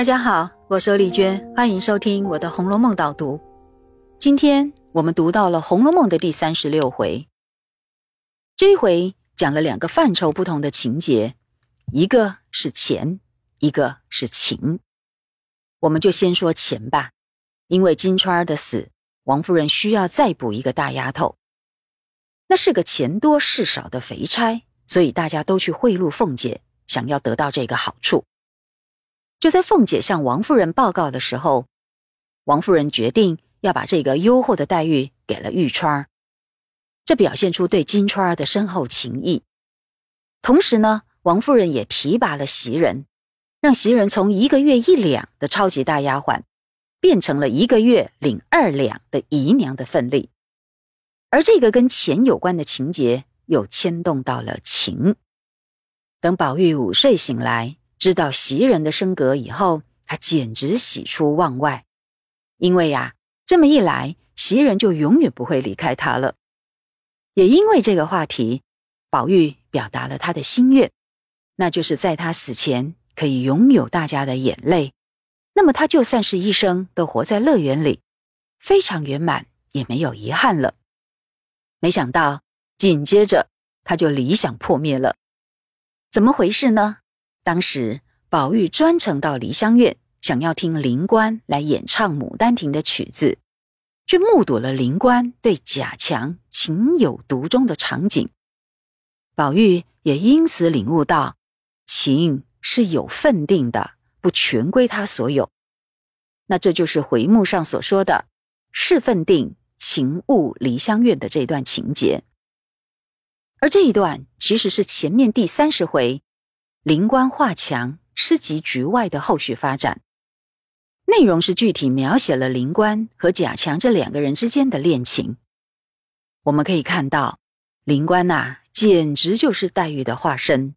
大家好，我是丽娟，欢迎收听我的《红楼梦》导读。今天我们读到了《红楼梦》的第三十六回，这一回讲了两个范畴不同的情节，一个是钱，一个是情。我们就先说钱吧，因为金钏儿的死，王夫人需要再补一个大丫头，那是个钱多事少的肥差，所以大家都去贿赂凤姐，想要得到这个好处。就在凤姐向王夫人报告的时候，王夫人决定要把这个优厚的待遇给了玉钏儿，这表现出对金钏儿的深厚情谊。同时呢，王夫人也提拔了袭人，让袭人从一个月一两的超级大丫鬟，变成了一个月领二两的姨娘的份例。而这个跟钱有关的情节，又牵动到了情。等宝玉午睡醒来。知道袭人的升格以后，他简直喜出望外，因为呀，这么一来，袭人就永远不会离开他了。也因为这个话题，宝玉表达了他的心愿，那就是在他死前可以拥有大家的眼泪，那么他就算是一生都活在乐园里，非常圆满，也没有遗憾了。没想到紧接着他就理想破灭了，怎么回事呢？当时，宝玉专程到梨香院，想要听灵官来演唱《牡丹亭》的曲子，却目睹了灵官对贾强情有独钟的场景。宝玉也因此领悟到，情是有分定的，不全归他所有。那这就是回目上所说的“是分定情误梨香院”的这段情节。而这一段其实是前面第三十回。灵官画墙，诗集局外的后续发展，内容是具体描写了灵官和贾强这两个人之间的恋情。我们可以看到，灵官呐，简直就是黛玉的化身，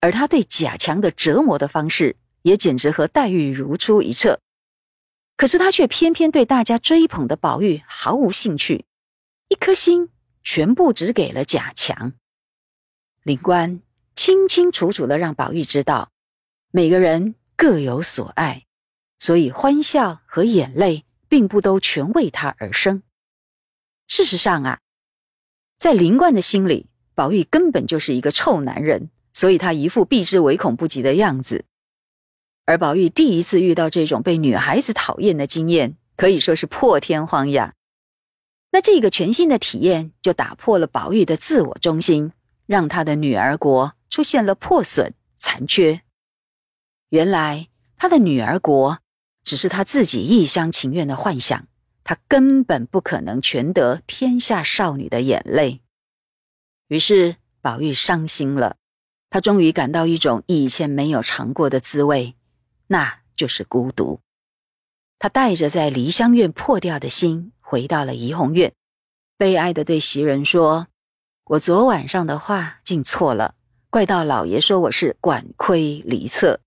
而他对贾强的折磨的方式，也简直和黛玉如出一辙。可是他却偏偏对大家追捧的宝玉毫无兴趣，一颗心全部只给了贾强。灵官。清清楚楚的让宝玉知道，每个人各有所爱，所以欢笑和眼泪并不都全为他而生。事实上啊，在林冠的心里，宝玉根本就是一个臭男人，所以他一副避之唯恐不及的样子。而宝玉第一次遇到这种被女孩子讨厌的经验，可以说是破天荒呀。那这个全新的体验就打破了宝玉的自我中心，让他的女儿国。出现了破损残缺。原来他的女儿国只是他自己一厢情愿的幻想，他根本不可能全得天下少女的眼泪。于是宝玉伤心了，他终于感到一种以前没有尝过的滋味，那就是孤独。他带着在梨香院破掉的心，回到了怡红院，悲哀的对袭人说：“我昨晚上的话竟错了。”怪到老爷说我是管窥离测，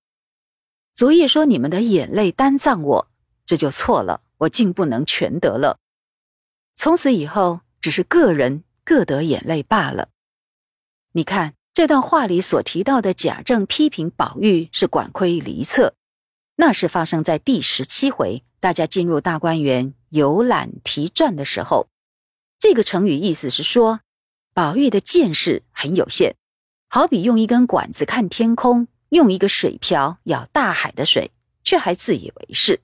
昨夜说你们的眼泪单葬我，这就错了，我竟不能全得了。从此以后，只是个人各得眼泪罢了。你看这段话里所提到的贾政批评宝玉是管窥离侧，那是发生在第十七回，大家进入大观园游览题传的时候。这个成语意思是说，宝玉的见识很有限。好比用一根管子看天空，用一个水瓢舀大海的水，却还自以为是。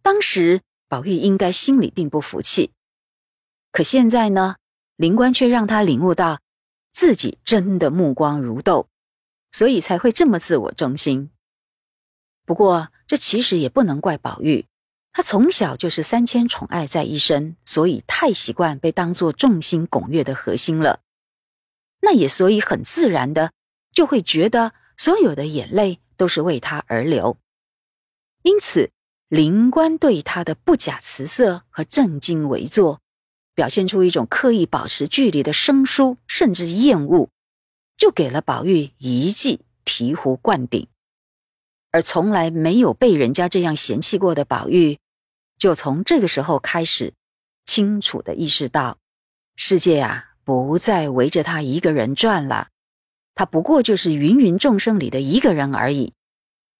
当时宝玉应该心里并不服气，可现在呢，灵官却让他领悟到自己真的目光如豆，所以才会这么自我中心。不过这其实也不能怪宝玉，他从小就是三千宠爱在一身，所以太习惯被当作众星拱月的核心了。那也所以很自然的就会觉得所有的眼泪都是为他而流，因此灵官对他的不假辞色和正襟危坐，表现出一种刻意保持距离的生疏甚至厌恶，就给了宝玉一记醍醐灌顶。而从来没有被人家这样嫌弃过的宝玉，就从这个时候开始清楚的意识到，世界啊。不再围着他一个人转了，他不过就是芸芸众生里的一个人而已。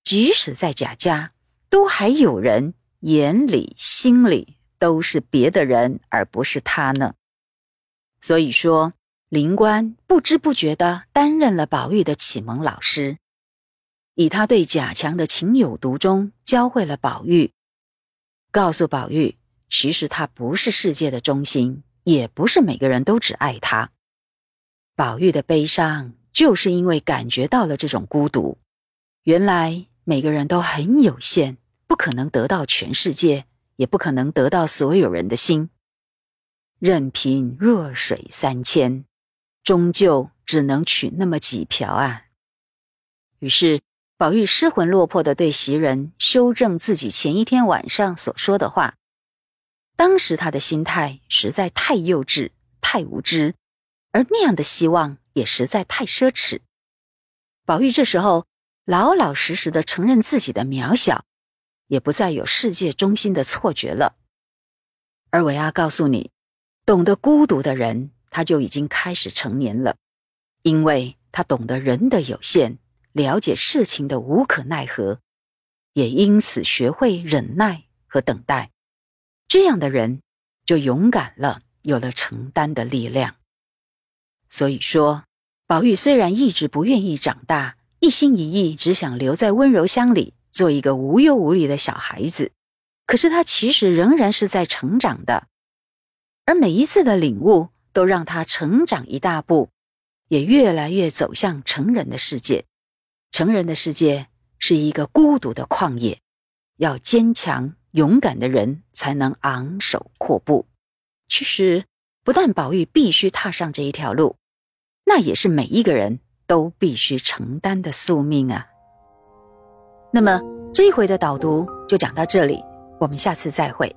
即使在贾家，都还有人眼里心里都是别的人，而不是他呢。所以说，林官不知不觉的担任了宝玉的启蒙老师，以他对贾强的情有独钟，教会了宝玉，告诉宝玉，其实他不是世界的中心，也不是每个人都只爱他。宝玉的悲伤，就是因为感觉到了这种孤独。原来。每个人都很有限，不可能得到全世界，也不可能得到所有人的心。任凭弱水三千，终究只能取那么几瓢啊！于是，宝玉失魂落魄的对袭人修正自己前一天晚上所说的话。当时他的心态实在太幼稚、太无知，而那样的希望也实在太奢侈。宝玉这时候。老老实实的承认自己的渺小，也不再有世界中心的错觉了。而我要告诉你，懂得孤独的人，他就已经开始成年了，因为他懂得人的有限，了解事情的无可奈何，也因此学会忍耐和等待。这样的人就勇敢了，有了承担的力量。所以说，宝玉虽然一直不愿意长大。一心一意只想留在温柔乡里，做一个无忧无虑的小孩子。可是他其实仍然是在成长的，而每一次的领悟都让他成长一大步，也越来越走向成人的世界。成人的世界是一个孤独的旷野，要坚强勇敢的人才能昂首阔步。其实，不但宝玉必须踏上这一条路，那也是每一个人。都必须承担的宿命啊！那么这一回的导读就讲到这里，我们下次再会。